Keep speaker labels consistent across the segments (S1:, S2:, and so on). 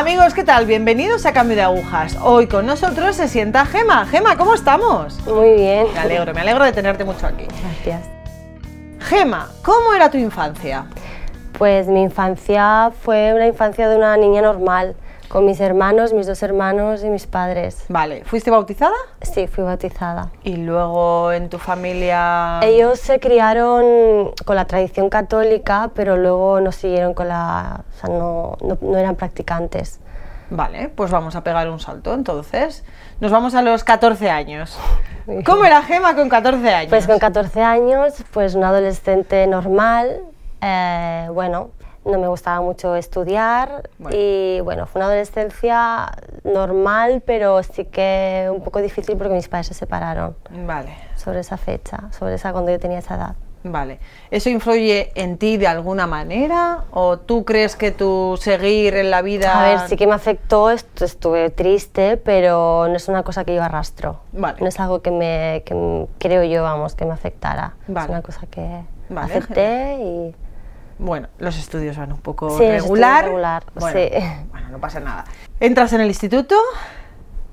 S1: Amigos, ¿qué tal? Bienvenidos a Cambio de Agujas. Hoy con nosotros se sienta Gema. Gema, ¿cómo estamos?
S2: Muy bien.
S1: Me alegro, me alegro de tenerte mucho aquí.
S2: Gracias.
S1: Gema, ¿cómo era tu infancia?
S2: Pues mi infancia fue una infancia de una niña normal, con mis hermanos, mis dos hermanos y mis padres.
S1: Vale, ¿fuiste bautizada?
S2: Sí, fui bautizada.
S1: Y luego en tu familia...
S2: Ellos se criaron con la tradición católica, pero luego no siguieron con la... O sea, no, no, no eran practicantes.
S1: Vale, pues vamos a pegar un salto entonces. Nos vamos a los 14 años. ¿Cómo era Gema con 14 años?
S2: Pues con 14 años, pues una adolescente normal, eh, bueno, no me gustaba mucho estudiar
S1: Bueno.
S2: y bueno, fue una adolescencia normal, pero sí que un poco difícil porque mis padres se separaron
S1: Vale,
S2: sobre esa fecha, sobre esa cuando yo tenía esa edad.
S1: vale. ¿Eso influye en ti de alguna manera? ¿O tú crees que tu seguir en la vida...
S2: A ver, sí que me afectó, est- estuve triste, pero no es una cosa que yo arrastro.
S1: Vale.
S2: No es algo que me, que creo yo, vamos, que me afectara.
S1: Vale.
S2: Es una cosa que
S1: Vale,
S2: acepté y...
S1: Bueno, los estudios van un poco
S2: Sí,
S1: regular.
S2: regular,
S1: bueno,
S2: sí.
S1: bueno, no pasa nada. Entras en el instituto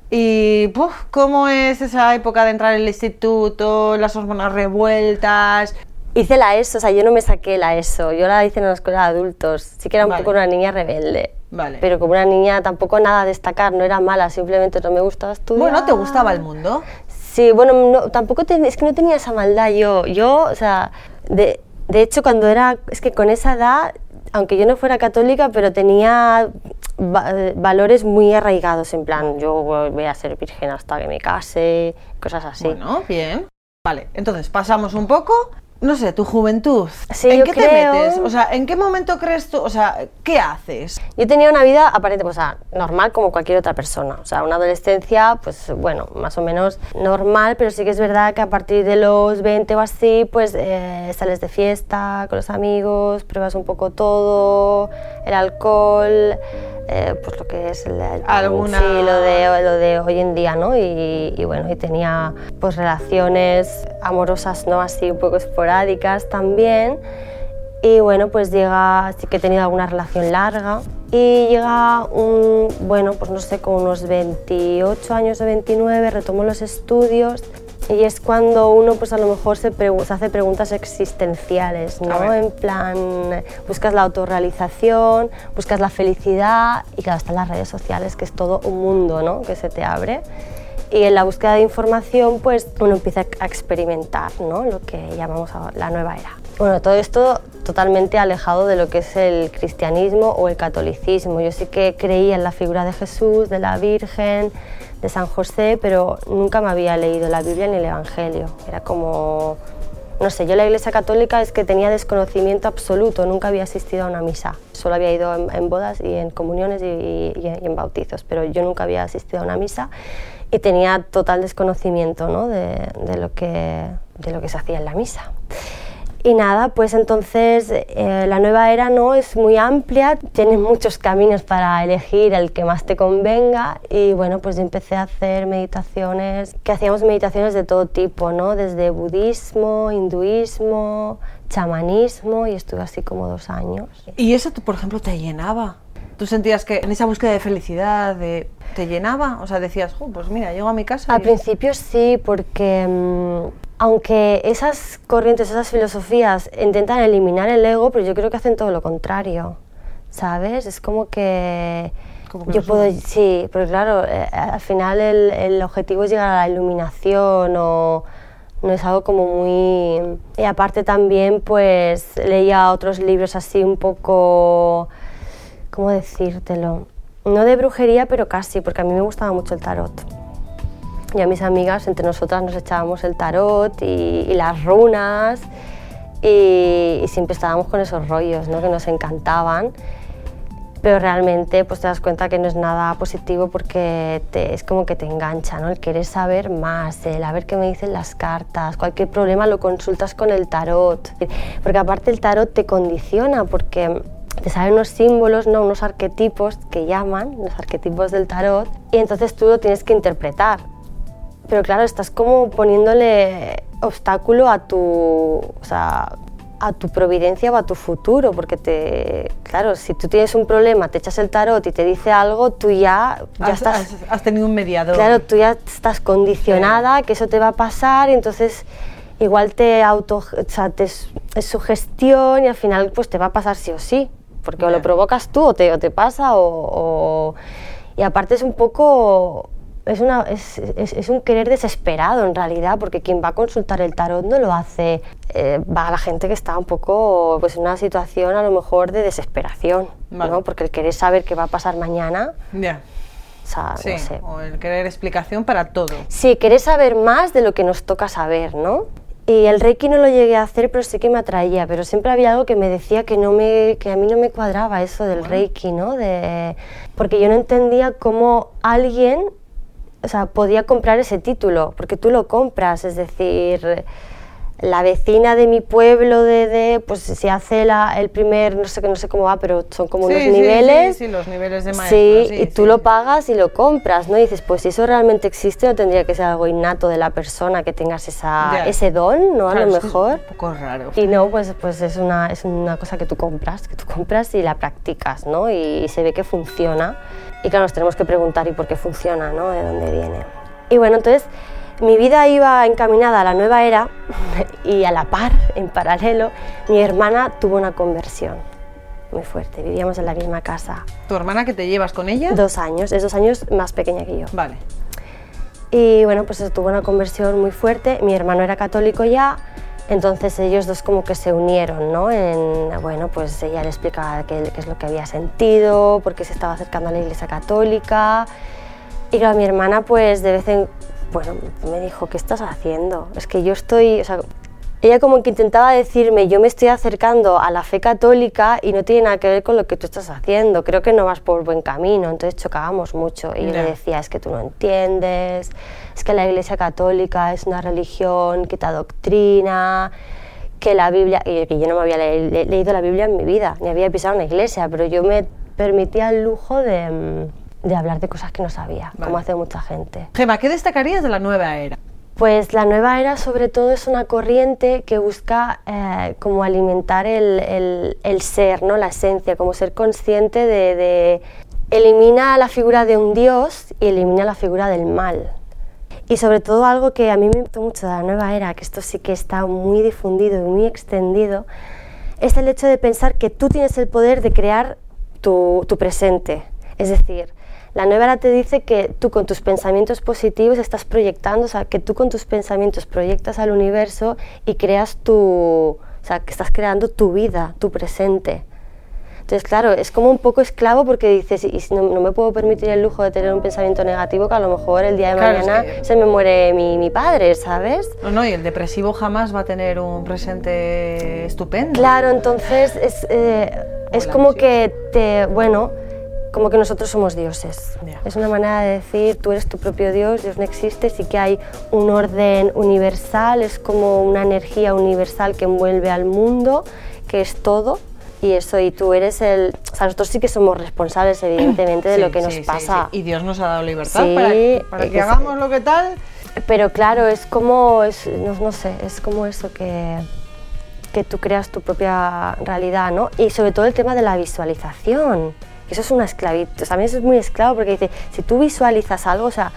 S1: y puf, ¿cómo es esa época de entrar en el instituto, las hormonas revueltas?
S2: Hice la ESO, o sea, yo no me saqué la ESO, yo la hice en la escuela de adultos. Sí que era un
S1: Vale.
S2: poco una niña rebelde.
S1: Vale.
S2: Pero como una niña tampoco nada a destacar, no era mala, simplemente no me gustaba estudiar.
S1: Bueno, ¿te gustaba el mundo?
S2: Sí, bueno, no, tampoco es que no tenía esa maldad yo. Yo, o sea, de, de hecho cuando era, es que con esa edad, aunque yo no fuera católica, pero tenía va- valores muy arraigados, en plan, yo voy a ser virgen hasta que me case, cosas así.
S1: Bueno, bien. Vale, entonces pasamos un poco, no sé, tu juventud.
S2: Sí,
S1: ¿En
S2: yo
S1: qué te metes? O sea, ¿en qué momento crees tú? O sea, ¿qué haces?
S2: Yo tenía una vida aparente, o sea, normal como cualquier otra persona. O sea, una adolescencia, pues bueno, más o menos normal, pero sí que es verdad que a partir de los 20 o así, pues eh, sales de fiesta con los amigos, pruebas un poco todo, el alcohol, eh, pues lo que es el,
S1: Alguna-
S2: sí, lo de, lo de hoy en día, ¿no? Y, y bueno, y tenía pues relaciones amorosas, ¿no? Así un poco esporádicas también. Y bueno, pues llega, sí que he tenido alguna relación larga. Y llega un, bueno, pues no sé, con unos 28 años o 29, retomo los estudios. Y es cuando uno, pues a lo mejor se, hace preguntas existenciales, ¿no? En plan, buscas la autorrealización, buscas la felicidad y claro, están las redes sociales, que es todo un mundo, ¿no? Que se te abre. Y en la búsqueda de información, pues uno empieza a experimentar, ¿no? Lo que llamamos la nueva era. Bueno, todo esto totalmente alejado de lo que es el cristianismo o el catolicismo. Yo sí que creía en la figura de Jesús, de la Virgen, de San José, pero nunca me había leído la Biblia ni el Evangelio. Era como, no sé, yo la Iglesia Católica es que tenía desconocimiento absoluto, nunca había asistido a una misa. Solo había ido en, en bodas y en comuniones y, y- y en bautizos, pero yo nunca había asistido a una misa y tenía total desconocimiento ¿no? de, de lo que, de lo que se hacía en la misa. Y nada, pues entonces eh, la nueva era no es muy amplia, tienes muchos caminos para elegir el que más te convenga y bueno, pues yo empecé a hacer meditaciones, que hacíamos meditaciones de todo tipo, ¿no? Desde budismo, hinduismo, chamanismo y estuve así como dos años.
S1: ¿Y eso, por ejemplo, te llenaba? ¿Tú sentías que en esa búsqueda de felicidad de- te llenaba? O sea, decías, "Jo, pues mira, llego a mi casa
S2: Al
S1: y-
S2: principio sí, porque mm, aunque esas corrientes, esas filosofías intentan eliminar el ego, pero yo creo que hacen todo lo contrario, ¿sabes? Es como que
S1: Como que
S2: yo puedo, sí, pero claro, eh, al final el, el objetivo es llegar a la iluminación o no es algo como muy... Y aparte también pues leía otros libros así un poco, ¿cómo decírtelo? No de brujería, pero casi, porque a mí me gustaba mucho el tarot. Y a mis amigas, entre nosotras nos echábamos el tarot y, las runas y, siempre estábamos con esos rollos ¿no? que nos encantaban. Pero realmente pues te das cuenta que no es nada positivo porque es como que te engancha, ¿no? El querer saber más, el a ver qué me dicen las cartas, cualquier problema lo consultas con el tarot. Porque aparte el tarot te condiciona porque te salen unos símbolos, ¿no? unos arquetipos que llaman, los arquetipos del tarot, y entonces tú lo tienes que interpretar. Pero claro, estás como poniéndole obstáculo a tu, o sea, a tu providencia o a tu futuro, porque te, claro, si tú tienes un problema, te echas el tarot y te dice algo, tú ya, ya
S1: has,
S2: estás...
S1: has- has tenido un mediador.
S2: Claro, tú ya estás condicionada, que eso te va a pasar, y entonces igual te auto, o sea, te es, es sugestión y al final pues te va a pasar sí o sí, porque o lo provocas tú o te, o te pasa o, o- y aparte es un poco es, una, es, es- es un querer desesperado en realidad, porque quien va a consultar el tarot no lo hace, eh, va a la gente que está un poco pues, en una situación a lo mejor de desesperación,
S1: Vale.
S2: ¿no? porque el querer saber qué va a pasar mañana,
S1: Ya.
S2: o sea,
S1: Sí,
S2: no sé.
S1: o el querer explicación para todo.
S2: Sí, querés saber más de lo que nos toca saber, ¿no? Y el Reiki no lo llegué a hacer, pero sí que me atraía, pero siempre había algo que me decía que, no me, que a mí no me cuadraba eso del Reiki, ¿no? De, porque yo no entendía cómo alguien o sea, podía comprar ese título, porque tú lo compras, es decir, la vecina de mi pueblo de, de, pues se hace la, el primer, no sé, no sé cómo va, pero son como
S1: Sí,
S2: unos
S1: sí,
S2: niveles.
S1: Sí, sí, los niveles de maestro.
S2: Sí, y tú lo pagas y lo compras, ¿no? Y dices, pues si eso realmente existe, no tendría que ser algo innato de la persona que tengas esa, ese don, ¿no? A lo
S1: que es
S2: mejor.
S1: un poco raro.
S2: Y no, pues, pues es, una, es una cosa que tú compras, que tú compras y la practicas, ¿no? Y, se ve que funciona. Y claro, nos tenemos que preguntar, ¿y por qué funciona, ¿no? ¿De dónde viene? Y bueno, entonces mi vida iba encaminada a la nueva era y a la par, en paralelo, mi hermana tuvo una conversión muy fuerte. Vivíamos en la misma casa.
S1: ¿Tu hermana que te llevas con ella?
S2: Dos años, es dos años más pequeña que yo.
S1: Vale.
S2: Y bueno, pues tuvo una conversión muy fuerte. Mi hermano era católico ya, entonces ellos dos como que se unieron, ¿no? En, bueno, pues ella le explicaba qué, qué es lo que había sentido, por qué se estaba acercando a la iglesia católica. Y claro, mi hermana pues de vez en bueno, me dijo, ¿qué estás haciendo? Es que yo estoy, o sea, ella como que intentaba decirme, yo me estoy acercando a la fe católica y no tiene nada que ver con lo que tú estás haciendo, creo que no vas por buen camino, entonces chocábamos mucho y yo
S1: Ya.
S2: le decía, es que tú no entiendes, es que la iglesia católica es una religión que te adoctrina, que la Biblia, y que yo no me había le- le- leído la Biblia en mi vida, ni había pisado una iglesia, pero yo me permitía el lujo de, mm, de hablar de cosas que no sabía, como
S1: Vale.
S2: hace mucha gente.
S1: Gema, ¿qué destacarías de la nueva era?
S2: Pues la nueva era sobre todo es una corriente que busca eh, como alimentar el, el- el ser, ¿no? la esencia, como ser consciente de, de- Elimina la figura de un dios y elimina la figura del mal. Y sobre todo algo que a mí me gustó mucho de la nueva era, que esto sí que está muy difundido y muy extendido, es el hecho de pensar que tú tienes el poder de crear tu, tu presente. Es decir, la nueva era te dice que tú con tus pensamientos positivos estás proyectando, o sea, que tú con tus pensamientos proyectas al universo y creas tu, o sea, que estás creando tu vida, tu presente. Entonces, claro, es como un poco esclavo porque dices, y no, no me puedo permitir el lujo de tener un pensamiento negativo que a lo mejor el día de
S1: Claro, es
S2: mañana
S1: que-
S2: se me muere mi, mi padre, ¿sabes?
S1: No, no, y el depresivo jamás va a tener un presente estupendo.
S2: Claro, entonces es, eh, es como que te, bueno, como que nosotros somos dioses.
S1: Ya.
S2: Es una manera de decir, tú eres tu propio Dios, Dios no existe, sí que hay un orden universal, es como una energía universal que envuelve al mundo, que es todo. Y eso, y tú eres el... O sea, nosotros sí que somos responsables, evidentemente, de
S1: Sí,
S2: lo que
S1: sí,
S2: nos
S1: sí,
S2: pasa.
S1: Y Dios nos ha dado libertad para, para que
S2: que se-
S1: hagamos lo que tal.
S2: Pero claro, es como, es, no, no sé, es como eso que, que tú creas tu propia realidad, ¿no? Y sobre todo el tema de la visualización, eso es una esclavitud, mí eso es muy esclavo porque dice, si tú visualizas algo, o sea,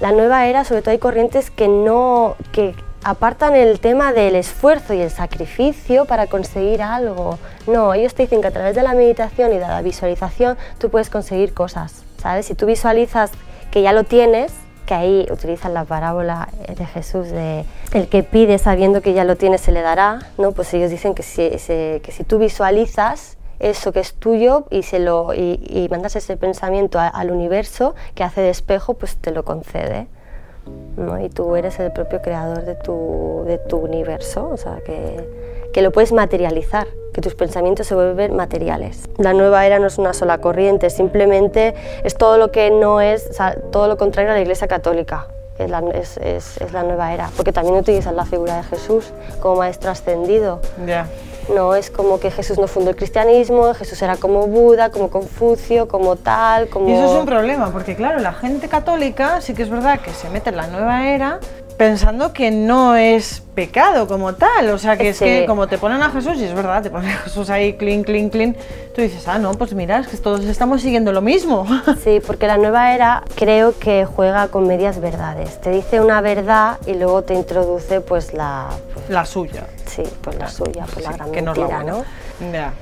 S2: la nueva era, sobre todo hay corrientes que no, que apartan el tema del esfuerzo y el sacrificio para conseguir algo. No, ellos te dicen que a través de la meditación y de la visualización tú puedes conseguir cosas, ¿sabes? Si tú visualizas que ya lo tienes, que ahí utilizan la parábola de Jesús de el que pide sabiendo que ya lo tiene se le dará, ¿no? Pues ellos dicen que si, que si tú visualizas eso que es tuyo y, se lo, y, y mandas ese pensamiento al universo que hace de espejo, pues te lo concede. ¿no? Y tú eres el propio creador de tu, de tu universo, o sea, que, que lo puedes materializar, que tus pensamientos se vuelven materiales. La nueva era no es una sola corriente, simplemente es todo lo que no es, o sea, todo lo contrario a la Iglesia Católica. Es la, es, la nueva era, porque también utilizan la figura de Jesús como maestro ascendido.
S1: Ya.
S2: No es como que Jesús no fundó el cristianismo, Jesús era como Buda, como Confucio, como tal, como...
S1: Y eso es un problema, porque claro, la gente católica sí que es verdad que se mete en la nueva era, pensando que no es pecado como tal, o sea que es
S2: Sí.
S1: que como te ponen a Jesús, y es verdad, te ponen a Jesús ahí, clean, clean, clean, tú dices, ah, no, pues mira, es que todos estamos siguiendo lo mismo.
S2: Sí, porque la nueva era creo que juega con medias verdades. Te dice una verdad y luego te introduce pues la, pues,
S1: La suya.
S2: sí, pues la suya, pues la gran
S1: que no es la
S2: mentira,
S1: buena.
S2: ¿no?
S1: Ya.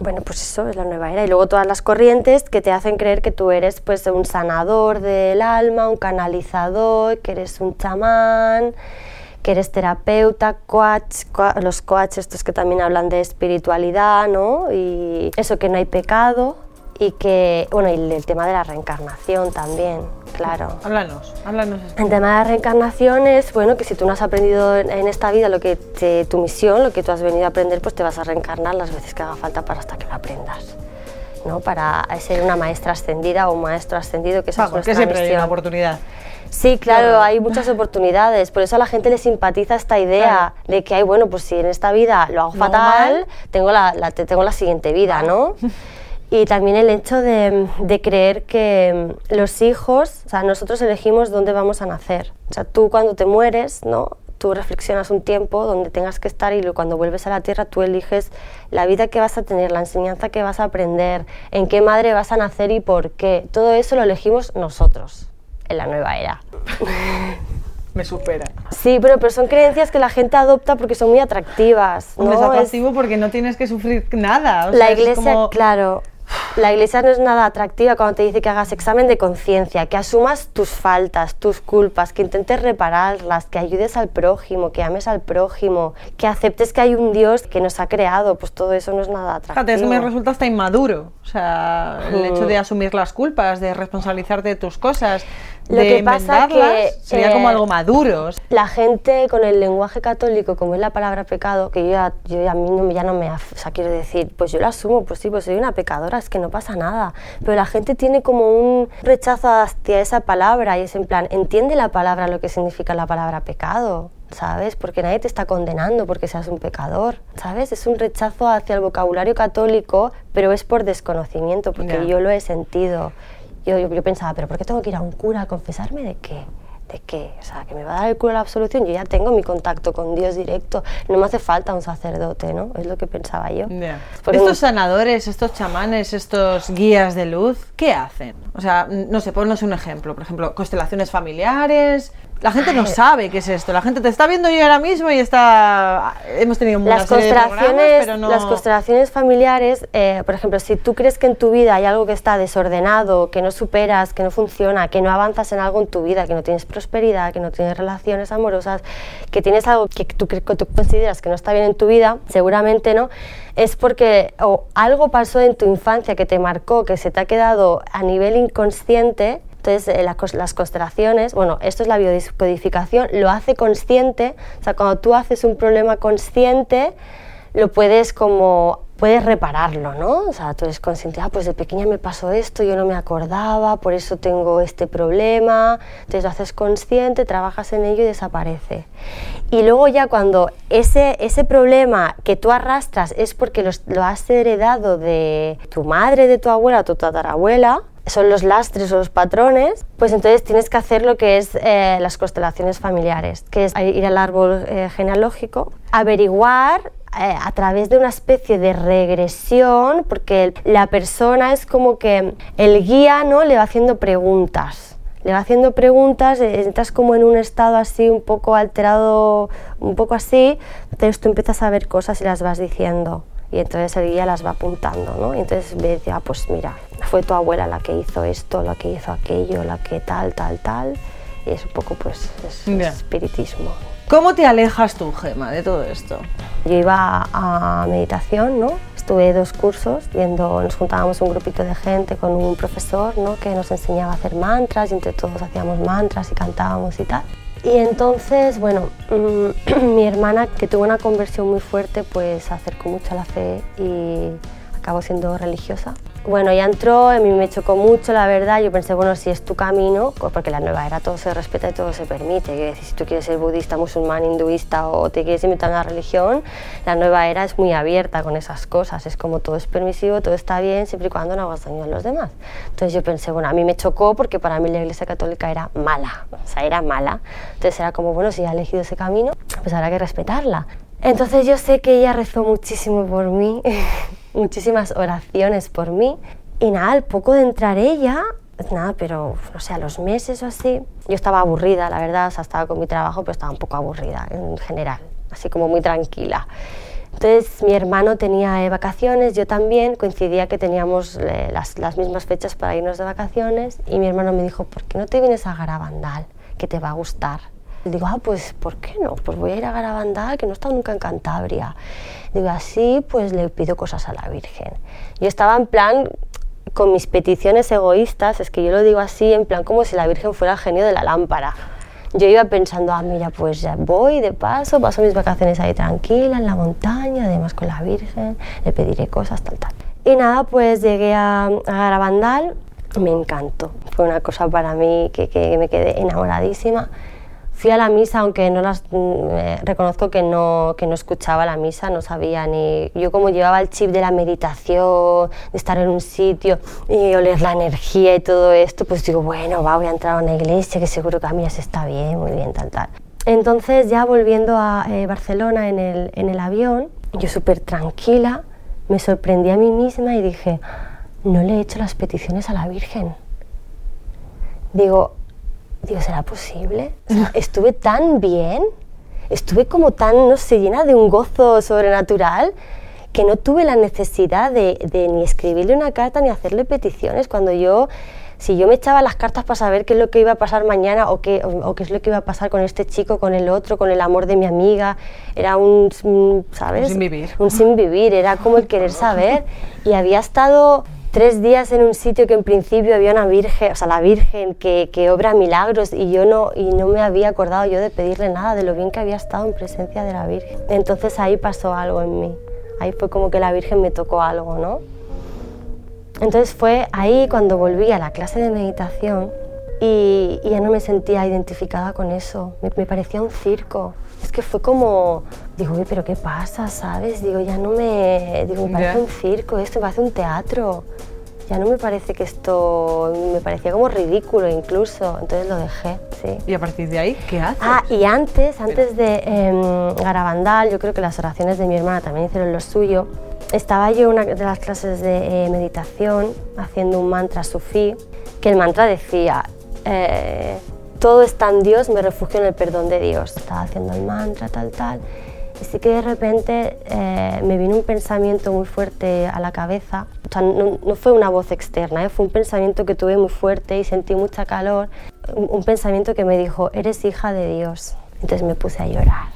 S2: Bueno, pues eso es la nueva era. Y luego todas las corrientes que te hacen creer que tú eres pues un sanador del alma, un canalizador, que eres un chamán, que eres terapeuta, coach, coa- los coaches estos que también hablan de espiritualidad, ¿no? Y eso que no hay pecado y que, bueno, y el tema de la reencarnación también, claro.
S1: Háblanos, háblanos.
S2: El tema de la reencarnación es, bueno, que si tú no has aprendido en, esta vida lo que te- tu misión, lo que tú has venido a aprender, pues te vas a reencarnar las veces que haga falta para hasta que lo aprendas. ¿no? Para ser una maestra ascendida o un maestro ascendido, que esa
S1: Vamos,
S2: es
S1: que siempre hay una
S2: misión.
S1: oportunidad.
S2: Sí, claro,
S1: Claro.
S2: hay muchas oportunidades. Por eso a la gente le simpatiza esta idea de que, hay, bueno, pues si en esta vida lo hago
S1: hago
S2: fatal,
S1: mal.
S2: tengo la, la- te- tengo la siguiente vida, ¿no? Y también el hecho de, de creer que mm, los hijos, o sea, nosotros elegimos dónde vamos a nacer. O sea, tú cuando te mueres, ¿no? Tú reflexionas un tiempo donde tengas que estar y cuando vuelves a la tierra tú eliges la vida que vas a tener, la enseñanza que vas a aprender, en qué madre vas a nacer y por qué. Todo eso lo elegimos nosotros en la nueva era.
S1: Me supera.
S2: Sí, pero, pero son creencias que la gente adopta porque son muy atractivas. ¿no?
S1: es atractivo porque no tienes que sufrir nada. o sea,
S2: la
S1: es
S2: iglesia,
S1: como-
S2: claro, la iglesia no es nada atractiva cuando te dice que hagas examen de conciencia, que asumas tus faltas, tus culpas, que intentes repararlas, que ayudes al prójimo, que ames al prójimo, que aceptes que hay un Dios que nos ha creado, pues todo eso no es nada atractivo.
S1: Fíjate, es que me resulta hasta inmaduro. O sea, el hecho de asumir las culpas, de responsabilizarte de tus cosas,
S2: Lo
S1: de
S2: que pasa que,
S1: sería como
S2: eh,
S1: algo maduro.
S2: La gente con el lenguaje católico, como es la palabra pecado, que yo, ya, yo ya a mí no, ya no me... O sea, quiero decir, pues yo lo asumo, pues sí, pues soy una pecadora, que no pasa nada. Pero la gente tiene como un rechazo hacia esa palabra y es en plan, entiende la palabra, lo que significa la palabra pecado. ¿Sabes? Porque nadie te está condenando porque seas un pecador, ¿sabes? Es un rechazo hacia el vocabulario católico, pero es por desconocimiento, porque yo lo he sentido. Yo, yo, yo pensaba, ¿pero por qué tengo que ir a un cura a confesarme de qué? ¿De qué? O sea, que me va a dar el cura la absolución. Yo ya tengo mi contacto con Dios directo. No me hace falta un sacerdote, ¿no? Es lo que pensaba yo.
S1: Estos sanadores, estos chamanes, estos guías de luz, ¿qué hacen? O sea, no sé, ponnos un ejemplo. Por ejemplo, constelaciones familiares. La gente no sabe qué es esto. La gente te está viendo yo ahora mismo y está. Hemos tenido una
S2: Las constelaciones,
S1: pero no.
S2: las constelaciones familiares, eh, por ejemplo, si tú crees que en tu vida hay algo que está desordenado, que no superas, que no funciona, que no avanzas en algo en tu vida, que no tienes prosperidad, que no tienes relaciones amorosas, que tienes algo que tú, que tú consideras que no está bien en tu vida, seguramente no, es porque o algo pasó en tu infancia que te marcó, que se te ha quedado a nivel inconsciente entonces, eh, las constelaciones, bueno, esto es la biodescodificación, lo hace consciente, o sea, cuando tú haces un problema consciente, lo puedes como, puedes repararlo, ¿no? O sea, tú eres consciente, ah, pues de pequeña me pasó esto, yo no me acordaba, por eso tengo este problema, entonces lo haces consciente, trabajas en ello y desaparece. Y luego ya cuando ese, ese problema que tú arrastras es porque los- lo has heredado de tu madre, de tu abuela, tu tatarabuela, son los lastres o los patrones, pues entonces tienes que hacer lo que es eh, las constelaciones familiares, que es ir al árbol eh, genealógico, averiguar eh, a través de una especie de regresión, porque la persona es como que el guía no le va haciendo preguntas. Le va haciendo preguntas, entras como en un estado así un poco alterado, un poco así, entonces tú empiezas a ver cosas y las vas diciendo y entonces el guía las va apuntando, ¿no? Y entonces me decía, pues mira, fue tu abuela la que hizo esto, la que hizo aquello, la que tal, tal, tal, y es un poco pues es espiritismo.
S1: ¿Cómo te alejas tú, Gema, de todo esto?
S2: Yo iba a meditación, ¿no? Estuve dos cursos, viendo, nos juntábamos un grupito de gente con un profesor, ¿no? Que nos enseñaba a hacer mantras y entre todos hacíamos mantras y cantábamos y tal. Y entonces, bueno, mm, mi hermana, que tuvo una conversión muy fuerte, pues se acercó mucho a la fe y acabó siendo religiosa. Bueno, ya entró, a mí me chocó mucho, la verdad. Yo pensé, bueno, si es tu camino, pues porque la nueva era todo se respeta y todo se permite. Decir, si tú quieres ser budista, musulmán, hinduista o te quieres inventar una religión, la nueva era es muy abierta con esas cosas. Es como todo es permisivo, todo está bien, siempre y cuando no hagas daño a los demás. Entonces yo pensé, bueno, a mí me chocó porque para mí la Iglesia Católica era mala, o sea, era mala. Entonces era como, bueno, si ha elegido ese camino, pues habrá que respetarla. Entonces yo sé que ella rezó muchísimo por mí, muchísimas oraciones por mí. Y nada, al poco de entrar ella, nada, pero no sé, a los meses o así, yo estaba aburrida, la verdad, o sea, estaba con mi trabajo, pero estaba un poco aburrida en general, así como muy tranquila. Entonces mi hermano tenía vacaciones, yo también, coincidía que teníamos eh, las, las, mismas fechas para irnos de vacaciones y mi hermano me dijo, ¿por qué no te vienes a Garabandal? Que te va a gustar. Digo, ah, pues, ¿por qué no? Pues voy a ir a Garabandal, que no he estado nunca en Cantabria. Digo, así, pues le pido cosas a la Virgen. Yo estaba en plan con mis peticiones egoístas, es que yo lo digo así, en plan como si la Virgen fuera el genio de la lámpara. Yo iba pensando, ah, mira, pues ya voy de paso, paso mis vacaciones ahí tranquila, en la montaña, además con la Virgen, le pediré cosas, tal, tal. Y nada, pues llegué a, a Garabandal, me encantó. Fue una cosa para mí que, que me quedé enamoradísima. Fui a la misa, aunque no las eh, reconozco que no, que no escuchaba la misa, no sabía ni. Yo, como llevaba el chip de la meditación, de estar en un sitio y oler la energía y todo esto, pues digo, bueno, va, voy a entrar a una iglesia que seguro que a mí se está bien, muy bien, tal, tal. Entonces, ya volviendo a eh, Barcelona en el, en el avión, yo súper tranquila, me sorprendí a mí misma y dije, no le he hecho las peticiones a la Virgen. Digo, Digo, ¿será posible? O sea, estuve tan bien, estuve como tan, no sé, llena de un gozo sobrenatural que no tuve la necesidad de, de, ni escribirle una carta ni hacerle peticiones cuando yo si yo me echaba las cartas para saber qué es lo que iba a pasar mañana o qué, o, o qué es lo que iba a pasar con este chico, con el otro, con el amor de mi amiga, era un, ¿sabes?
S1: Un sin vivir.
S2: Un sin vivir, era como el querer saber. Y había estado tres días en un sitio que en principio había una virgen, o sea, la virgen que, que, obra milagros y yo no, y no me había acordado yo de pedirle nada de lo bien que había estado en presencia de la virgen. Entonces ahí pasó algo en mí, ahí fue como que la virgen me tocó algo, ¿no? Entonces fue ahí cuando volví a la clase de meditación y, y ya no me sentía identificada con eso, me, me parecía un circo. Es que fue como, digo, uy, pero ¿qué pasa? ¿Sabes? Digo, ya no me, digo, me parece yeah. un circo, esto me parece un teatro. Ya no me parece que esto, me parecía como ridículo incluso, entonces lo dejé, sí.
S1: ¿Y a partir de ahí qué haces?
S2: Ah, y antes, antes de eh, Garabandal, yo creo que las oraciones de mi hermana también hicieron lo suyo, estaba yo en una de las clases de eh, meditación haciendo un mantra sufí, que el mantra decía, eh, todo está en Dios, me refugio en el perdón de Dios. Estaba haciendo el mantra, tal, tal. Y sí que de repente eh, me vino un pensamiento muy fuerte a la cabeza. O sea, no, no fue una voz externa, ¿eh? fue un pensamiento que tuve muy fuerte y sentí mucha calor. Un, un pensamiento que me dijo, eres hija de Dios. Entonces me puse a llorar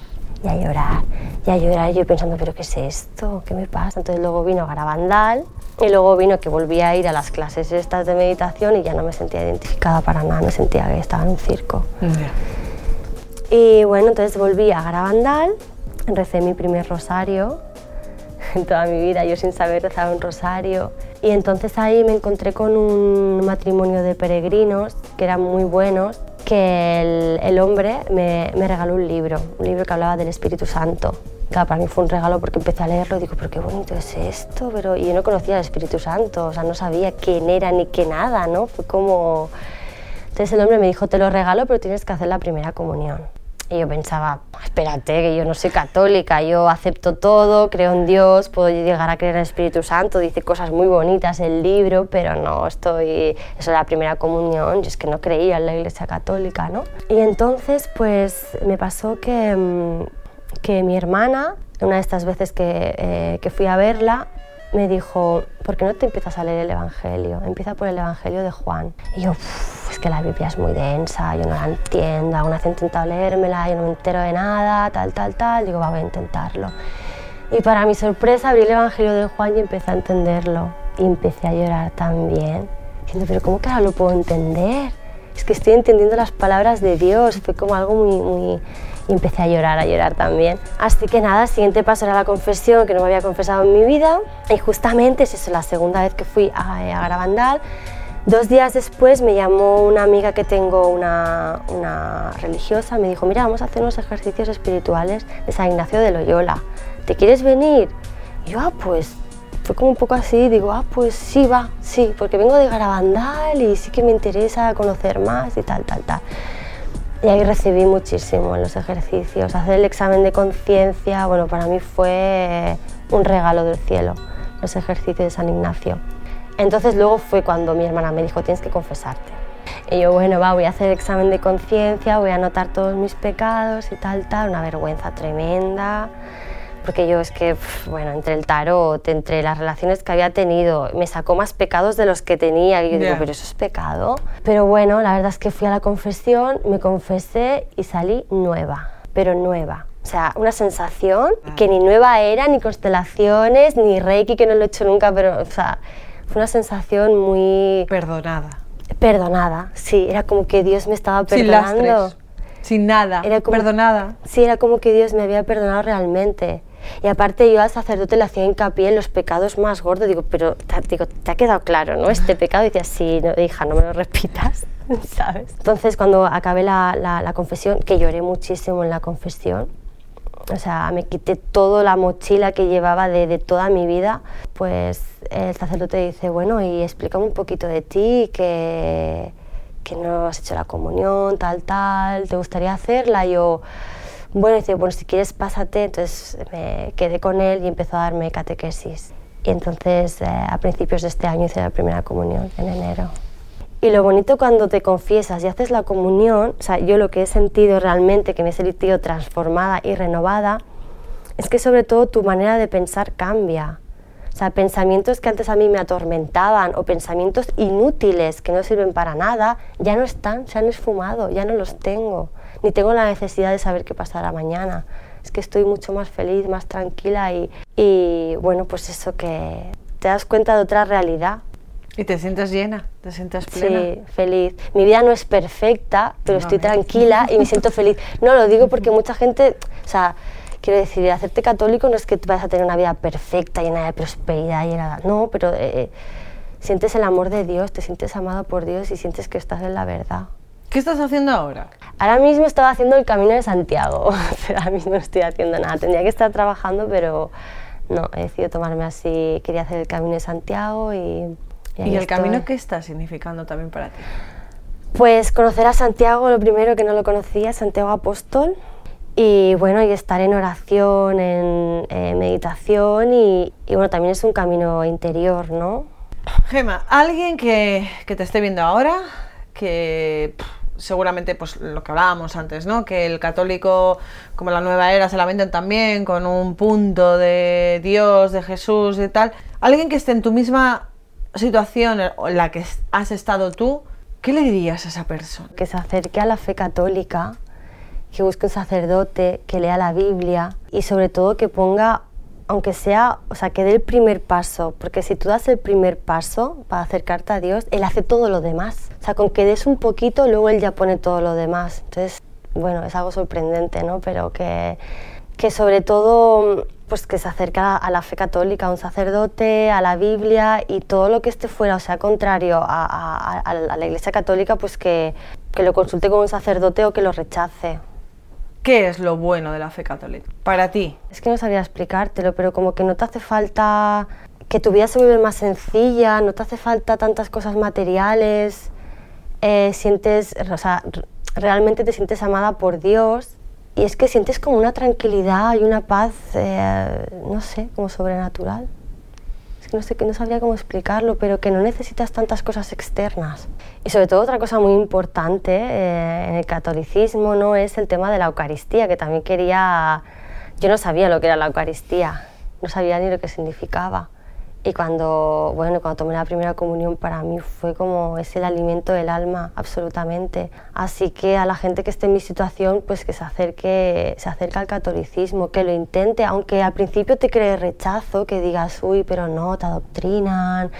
S2: y a llorar y a llorar. Y yo pensando, ¿pero qué es esto? ¿Qué me pasa? Entonces luego vino Garabandal y luego vino que volví a ir a las clases estas de meditación y ya no me sentía identificada para nada, me sentía que estaba en un circo. Yeah. Y bueno, entonces volví a Garabandal, recé mi primer rosario en toda mi vida, yo sin saber rezaba un rosario. Y entonces ahí me encontré con un matrimonio de peregrinos que eran muy buenos, que el, hombre me, me regaló un libro, un libro que hablaba del Espíritu Santo. Claro, para mí fue un regalo porque empecé a leerlo y digo, pero qué bonito es esto, pero y yo no conocía al Espíritu Santo, o sea, no sabía quién era ni qué nada, ¿no? Fue como... Entonces el hombre me dijo, te lo regalo, pero tienes que hacer la primera comunión. Y yo pensaba, espérate, que yo no soy católica, yo acepto todo, creo en Dios, puedo llegar a creer en el Espíritu Santo, dice cosas muy bonitas el libro, pero no estoy, eso es la primera comunión, yo es que no creía en la Iglesia Católica, ¿no? Y entonces, pues me pasó que mm, que mi hermana, una de estas veces que, eh, que fui a verla, me dijo, ¿por qué no te empiezas a leer el Evangelio? Empieza por el Evangelio de Juan. Y yo, es que la Biblia es muy densa, yo no la entiendo, aún vez he intentado leérmela, yo no me entero de nada, tal, tal, tal. Digo, va, voy a intentarlo. Y para mi sorpresa abrí el Evangelio de Juan y empecé a entenderlo. Y empecé a llorar también, diciendo, pero ¿cómo que ahora lo puedo entender? Es que estoy entendiendo las palabras de Dios, fue como algo muy, muy y empecé a llorar, a llorar también. Así que nada, el siguiente paso era la confesión, que no me había confesado en mi vida. Y justamente es eso, la segunda vez que fui a, a Garabandal. Dos días después me llamó una amiga que tengo, una, una religiosa, me dijo, mira, vamos a hacer unos ejercicios espirituales de San Ignacio de Loyola. ¿Te quieres venir? Y yo, ah, pues fue como un poco así, digo, ah, pues sí, va, sí, porque vengo de Garabandal y sí que me interesa conocer más y tal, tal, tal. Y ahí recibí muchísimo en los ejercicios. Hacer el examen de conciencia, bueno, para mí fue un regalo del cielo, los ejercicios de San Ignacio. Entonces luego fue cuando mi hermana me dijo, tienes que confesarte. Y yo, bueno, va, voy a hacer el examen de conciencia, voy a anotar todos mis pecados y tal, tal, una vergüenza tremenda porque yo es que, bueno, entre el tarot, entre las relaciones que había tenido, me sacó más pecados de los que tenía. Y yo digo, pero eso es pecado. Pero bueno, la verdad es que fui a la confesión, me confesé y salí nueva, pero nueva. O sea, una sensación que ni nueva era, ni constelaciones, ni reiki, que no lo he hecho nunca, pero, o sea, fue una sensación muy...
S1: Perdonada.
S2: Perdonada, sí, era como que Dios me estaba perdonando.
S1: Sin Sin nada, era como, perdonada.
S2: Sí, era como que Dios me había perdonado realmente. Y aparte yo al sacerdote le hacía hincapié en los pecados más gordos. Digo, pero digo, te ha quedado claro, ¿no? Este pecado. Y decía, sí, no, hija, no me lo repitas, ¿sabes? Entonces cuando acabé la, la, confesión, que lloré muchísimo en la confesión, o sea, me quité toda la mochila que llevaba de, de, toda mi vida, pues el sacerdote dice, bueno, y explícame un poquito de ti, que, que no has hecho la comunión, tal, tal, ¿te gustaría hacerla? Y yo bueno, dice, bueno, si quieres pásate, entonces me quedé con él y empezó a darme catequesis. Y entonces eh, a principios de este año hice la primera comunión, en enero. Y lo bonito cuando te confiesas y haces la comunión, o sea, yo lo que he sentido realmente, que me he sentido transformada y renovada, es que sobre todo tu manera de pensar cambia. O sea, pensamientos que antes a mí me atormentaban o pensamientos inútiles que no sirven para nada, ya no están, se han esfumado, ya no los tengo ni tengo la necesidad de saber qué pasará mañana. Es que estoy mucho más feliz, más tranquila y, y bueno, pues eso que te das cuenta de otra realidad.
S1: Y te sientes llena, te sientes plena.
S2: Sí, feliz. Mi vida no es perfecta, pero estoy tranquila y me siento feliz. No, lo digo porque mucha gente, o sea, quiero decir, hacerte católico no es que vas a tener una vida perfecta, llena de prosperidad, llena de... No, pero eh, eh, sientes el amor de Dios, te sientes amado por Dios y sientes que estás en la verdad.
S1: ¿Qué estás haciendo ahora?
S2: Ahora mismo estaba haciendo el Camino de Santiago, pero ahora mismo no estoy haciendo nada. Tendría que estar trabajando, pero no, he decidido tomarme así. Quería hacer el Camino de Santiago y...
S1: ¿Y, el camino qué está significando también para ti?
S2: Pues conocer a Santiago, lo primero que no lo conocía, Santiago Apóstol, y bueno, y estar en oración, en meditación, y, y, bueno, también es un camino interior, ¿no?
S1: Gema, alguien que, que te esté viendo ahora, que seguramente pues lo que hablábamos antes, ¿no? Que el católico, como la nueva era, se la venden también con un punto de Dios, de Jesús y tal. Alguien que esté en tu misma situación en la que has estado tú, ¿qué le dirías a esa persona?
S2: Que se acerque a la fe católica, que busque un sacerdote, que lea la Biblia y sobre todo que ponga aunque sea, o sea, que dé el primer paso, porque si tú das el primer paso para acercarte a Dios, Él hace todo lo demás. O sea, con que des un poquito, luego Él ya pone todo lo demás. Entonces, bueno, es algo sorprendente, ¿no? Pero que, que sobre todo, pues que se acerca a la fe católica, a un sacerdote, a la Biblia y todo lo que esté fuera, o sea, contrario a, a la Iglesia católica, pues que, que lo consulte con un sacerdote o que lo rechace.
S1: ¿Qué es lo bueno de la fe católica para ti?
S2: Es que no sabía explicártelo, pero como que no te hace falta que tu vida se vuelva más sencilla, no te hace falta tantas cosas materiales, eh, sientes, o sea, realmente te sientes amada por Dios y es que sientes como una tranquilidad y una paz, eh, no sé, como sobrenatural no sé, que no sabría cómo explicarlo, pero que no necesitas tantas cosas externas. Y sobre todo otra cosa muy importante eh, en el catolicismo no es el tema de la Eucaristía, que también quería, yo no sabía lo que era la Eucaristía, no sabía ni lo que significaba. Y cuando, bueno, cuando tomé la primera comunión para mí fue como es el alimento del alma, absolutamente. Así que a la gente que esté en mi situación, pues que se acerque, se acerque al catolicismo, que lo intente, aunque al principio te cree rechazo, que digas, uy, pero no, te adoctrinan,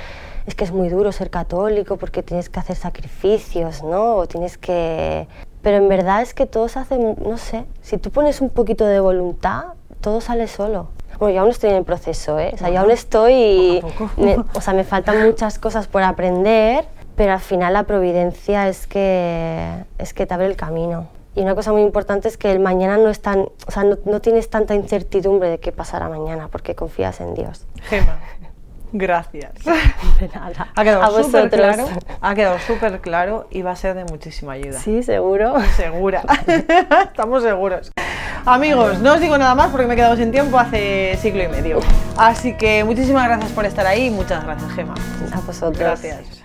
S2: es que es muy duro ser católico porque tienes que hacer sacrificios, ¿no? O tienes que pero en verdad es que todo se hace, no sé, si tú pones un poquito de voluntad, todo sale solo. Bueno, yo aún estoy en el proceso, ¿eh? O sea, yo aún estoy, me- o sea, me faltan muchas cosas por aprender, pero al final la providencia es que, es que te abre el camino. Y una cosa muy importante es que el mañana no es tan, o sea, no, no tienes tanta incertidumbre de qué pasará mañana, porque confías en Dios.
S1: Gema, gracias.
S2: De nada.
S1: Ha
S2: A
S1: quedado súper
S2: vosotros.
S1: claro, ha quedado súper claro y va a ser de muchísima ayuda.
S2: Sí, seguro.
S1: Segura. Estamos seguros. Amigos, no os digo nada más porque me he quedado sin tiempo hace siglo y medio. Así que muchísimas gracias por estar ahí y muchas gracias, Gema.
S2: A vosotros.
S1: Gracias.